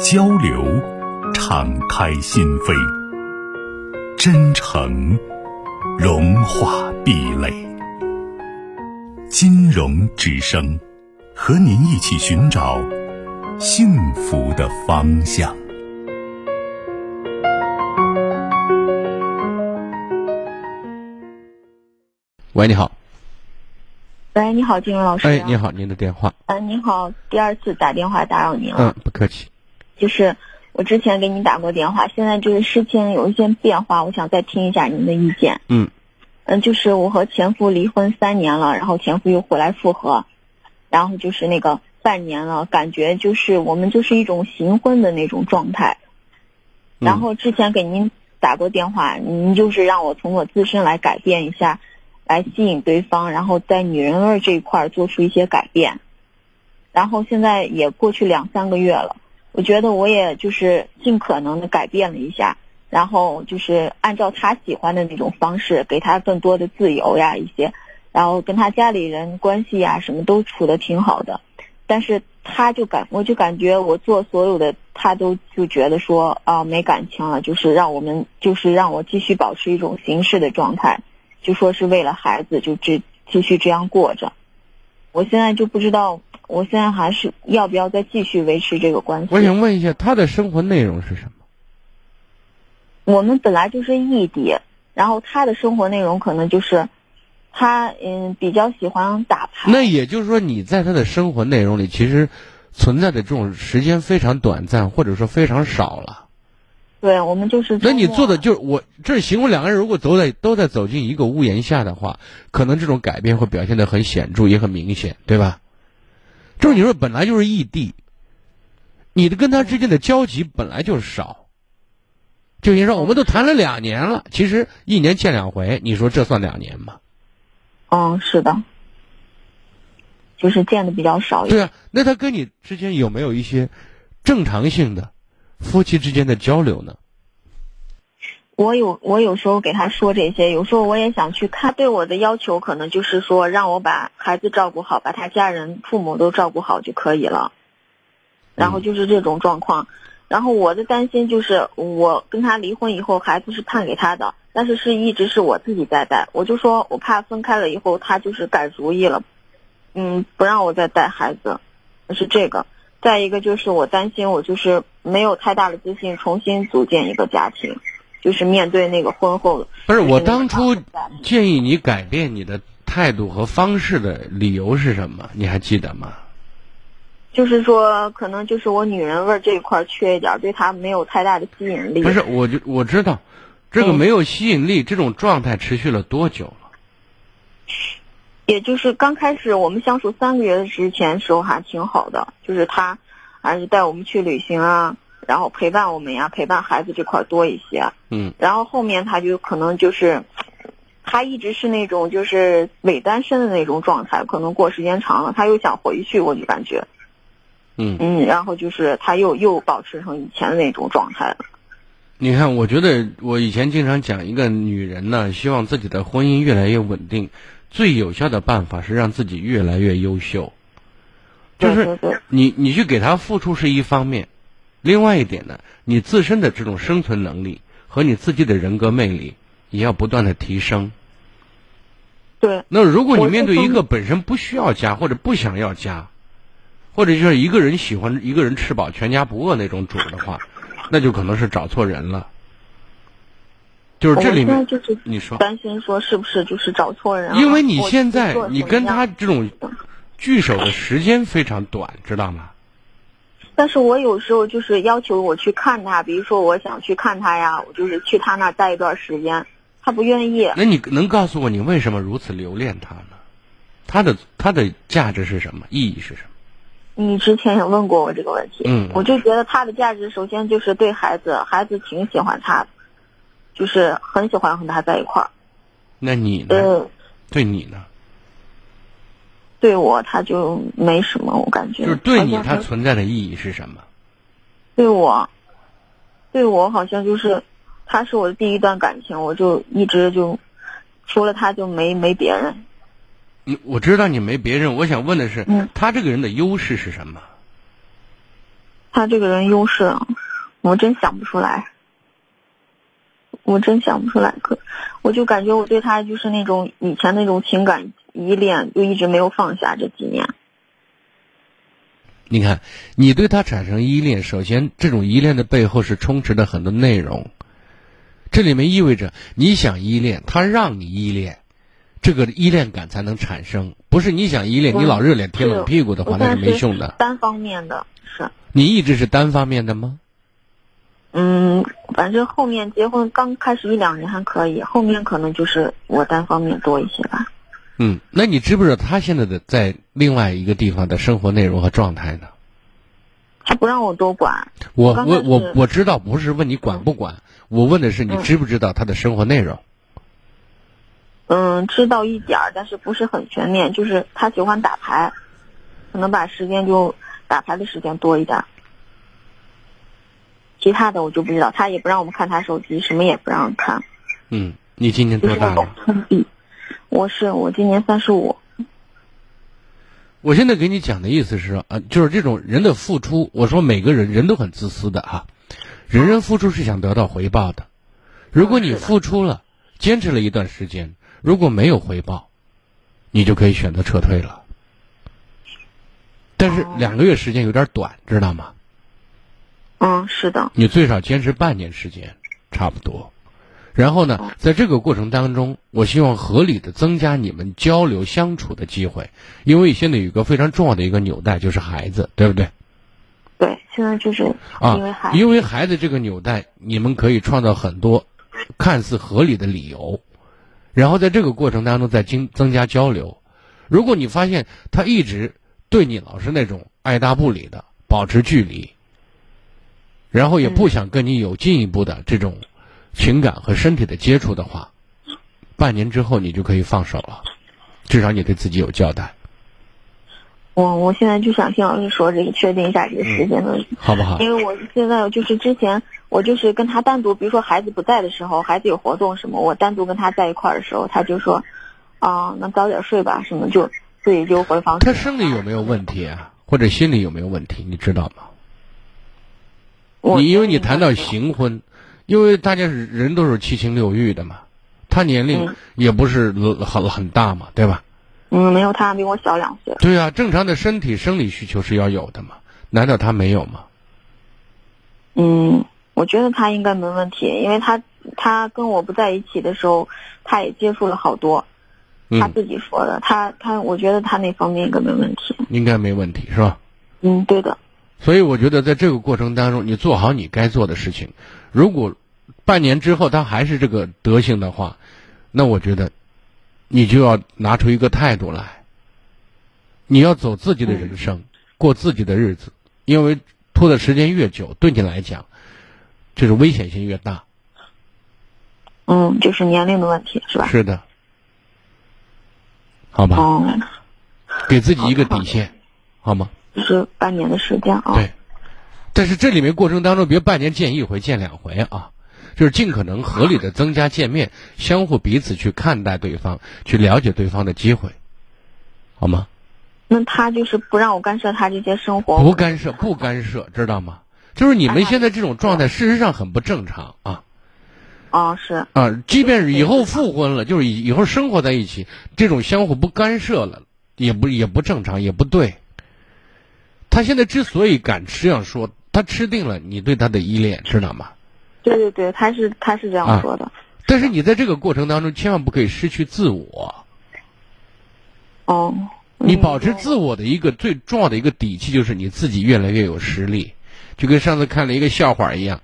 交流，敞开心扉；真诚，融化壁垒。金融之声，和您一起寻找幸福的方向。喂，你好。喂，你好，金融老师。哎，你好，您的电话。嗯，您好，第二次打电话打扰您了。嗯，不客气。就是我之前给您打过电话，现在这个事情有一些变化，我想再听一下您的意见。嗯，嗯，就是我和前夫离婚三年了，然后前夫又回来复合，然后就是那个半年了，感觉就是我们就是一种行婚的那种状态。然后之前给您打过电话，您就是让我从我自身来改变一下，来吸引对方，然后在女人味这一块做出一些改变。然后现在也过去两三个月了。我觉得我也就是尽可能的改变了一下，然后就是按照他喜欢的那种方式，给他更多的自由呀一些，然后跟他家里人关系呀什么都处的挺好的，但是他就感我就感觉我做所有的他都就觉得说啊没感情了，就是让我们就是让我继续保持一种形式的状态，就说是为了孩子就这继续这样过着，我现在就不知道。我现在还是要不要再继续维持这个关系？我想问一下，他的生活内容是什么？我们本来就是异地，然后他的生活内容可能就是，他嗯比较喜欢打牌。那也就是说，你在他的生活内容里，其实存在的这种时间非常短暂，或者说非常少了。对，我们就是。那你做的就是我这形容两个人如果都在都在走进一个屋檐下的话，可能这种改变会表现的很显著，也很明显，对吧？就是你说本来就是异地，你的跟他之间的交集本来就少。就你说我们都谈了两年了，其实一年见两回，你说这算两年吗？嗯，是的，就是见的比较少。对啊，那他跟你之间有没有一些正常性的夫妻之间的交流呢？我有，我有时候给他说这些，有时候我也想去看。对我的要求可能就是说，让我把孩子照顾好，把他家人、父母都照顾好就可以了。然后就是这种状况。然后我的担心就是，我跟他离婚以后，孩子是判给他的，但是是一直是我自己在带。我就说我怕分开了以后，他就是改主意了，嗯，不让我再带孩子，是这个。再一个就是我担心，我就是没有太大的自信，重新组建一个家庭。就是面对那个婚后的，不是我当初建议你改变你的态度和方式的理由是什么？你还记得吗？就是说，可能就是我女人味这一块缺一点，对他没有太大的吸引力。不是，我就我知道，这个没有吸引力，这种状态持续了多久了？也就是刚开始我们相处三个月之前时候还挺好的，就是他还是带我们去旅行啊。然后陪伴我们呀，陪伴孩子这块多一些。嗯。然后后面他就可能就是，他一直是那种就是伪单身的那种状态，可能过时间长了，他又想回去，我就感觉。嗯。嗯，然后就是他又又保持成以前的那种状态了。你看，我觉得我以前经常讲，一个女人呢，希望自己的婚姻越来越稳定，最有效的办法是让自己越来越优秀。就是你你去给他付出是一方面。另外一点呢，你自身的这种生存能力和你自己的人格魅力也要不断的提升。对。那如果你面对一个本身不需要家或者不想要家，或者就是一个人喜欢一个人吃饱全家不饿那种主的话，那就可能是找错人了。就是这里面，你说担心说是不是就是找错人？因为你现在你跟他这种聚首的时间非常短，知道吗？但是我有时候就是要求我去看他，比如说我想去看他呀，我就是去他那待一段时间，他不愿意。那你能告诉我你为什么如此留恋他呢？他的他的价值是什么？意义是什么？你之前也问过我这个问题，嗯，我就觉得他的价值首先就是对孩子，孩子挺喜欢他的，就是很喜欢和他在一块儿。那你呢？嗯，对你呢？对我他就没什么，我感觉。就是对你他存在的意义是什么？对我，对我好像就是，他是我的第一段感情，我就一直就，除了他就没没别人。你我知道你没别人，我想问的是，嗯，他这个人的优势是什么？他这个人优势，我真想不出来，我真想不出来。可我就感觉我对他就是那种以前那种情感依恋，就一直没有放下这几年。你看，你对他产生依恋，首先这种依恋的背后是充斥着很多内容，这里面意味着你想依恋，他让你依恋。这个依恋感才能产生，不是你想依恋，你老热脸贴冷屁股的话，那是没用的。单方面的是。你一直是单方面的吗？嗯，反正后面结婚刚开始一两年还可以，后面可能就是我单方面多一些吧。嗯，那你知不知道他现在的在另外一个地方的生活内容和状态呢？他不让我多管。我我我我知道，不是问你管不管，我问的是你知不知道他的生活内容。嗯，知道一点儿，但是不是很全面。就是他喜欢打牌，可能把时间就打牌的时间多一点。其他的我就不知道，他也不让我们看他手机，什么也不让看。嗯，你今年多大了？我是我今年三十五。我现在给你讲的意思是说，啊，就是这种人的付出，我说每个人人都很自私的哈，人人付出是想得到回报的。如果你付出了，坚持了一段时间。如果没有回报，你就可以选择撤退了。但是两个月时间有点短，知道吗？嗯，是的。你最少坚持半年时间，差不多。然后呢，在这个过程当中，我希望合理的增加你们交流相处的机会，因为现在有一个非常重要的一个纽带，就是孩子，对不对？对，现在就是因为孩子，因为孩子这个纽带，你们可以创造很多看似合理的理由。然后在这个过程当中再增增加交流，如果你发现他一直对你老是那种爱答不理的，保持距离，然后也不想跟你有进一步的这种情感和身体的接触的话，半年之后你就可以放手了，至少你对自己有交代。我我现在就想听老师说这个，确定一下这个时间的问题，好不好？因为我现在就是之前我就是跟他单独，比如说孩子不在的时候，孩子有活动什么，我单独跟他在一块儿的时候，他就说，啊，那早点睡吧，什么就自己就回房。他生理有没有问题啊？或者心理有没有问题？你知道吗？你因为你谈到行婚，因为大家是人都是七情六欲的嘛，他年龄也不是很很大嘛，对吧？嗯，没有，他比我小两岁。对啊，正常的身体生理需求是要有的嘛？难道他没有吗？嗯，我觉得他应该没问题，因为他他跟我不在一起的时候，他也接触了好多，他自己说的，他他，我觉得他那方面应该没问题。应该没问题是吧？嗯，对的。所以我觉得在这个过程当中，你做好你该做的事情。如果半年之后他还是这个德行的话，那我觉得。你就要拿出一个态度来，你要走自己的人生，过自己的日子，因为拖的时间越久，对你来讲，就是危险性越大。嗯，就是年龄的问题，是吧？是的，好吧。哦。给自己一个底线，好吗？是半年的时间啊。对，但是这里面过程当中，别半年见一回，见两回啊。就是尽可能合理的增加见面，相互彼此去看待对方，去了解对方的机会，好吗？那他就是不让我干涉他这些生活。不干涉，不干涉，知道吗？就是你们现在这种状态，事实上很不正常啊。哦，是。啊，即便是以后复婚了，就是以以后生活在一起，这种相互不干涉了，也不也不正常，也不对。他现在之所以敢这样说，他吃定了你对他的依恋，知道吗？对对对，他是他是这样说的。但是你在这个过程当中，千万不可以失去自我。哦。你保持自我的一个最重要的一个底气，就是你自己越来越有实力。就跟上次看了一个笑话一样，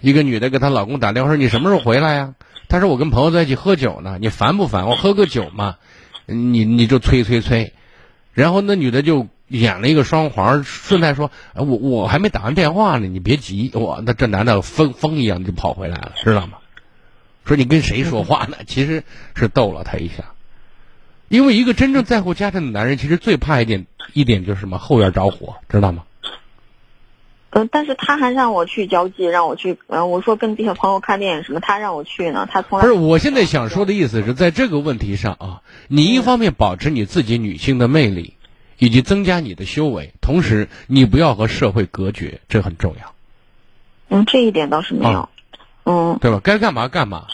一个女的给她老公打电话说：“你什么时候回来呀？”她说：“我跟朋友在一起喝酒呢。”你烦不烦？我喝个酒嘛，你你就催催催。然后那女的就演了一个双簧，顺带说，我我还没打完电话呢，你别急，我那这男的疯疯一样就跑回来了，知道吗？说你跟谁说话呢？其实是逗了他一下，因为一个真正在乎家庭的男人，其实最怕一点一点就是什么后院着火，知道吗？嗯，但是他还让我去交际，让我去，嗯，我说跟这些朋友看电影什么，他让我去呢，他从来不是。我现在想说的意思是在这个问题上啊，你一方面保持你自己女性的魅力，以及增加你的修为，同时你不要和社会隔绝，这很重要。嗯，这一点倒是没有，嗯，对吧？该干嘛干嘛，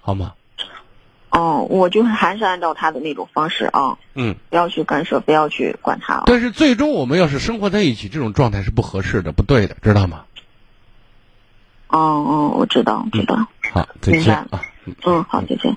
好吗？哦，我就是还是按照他的那种方式啊，嗯，不要去干涉，不要去管他。但是最终我们要是生活在一起，这种状态是不合适的，不对的，知道吗？哦哦，我知道，知道。好，再见啊。嗯，好，再见。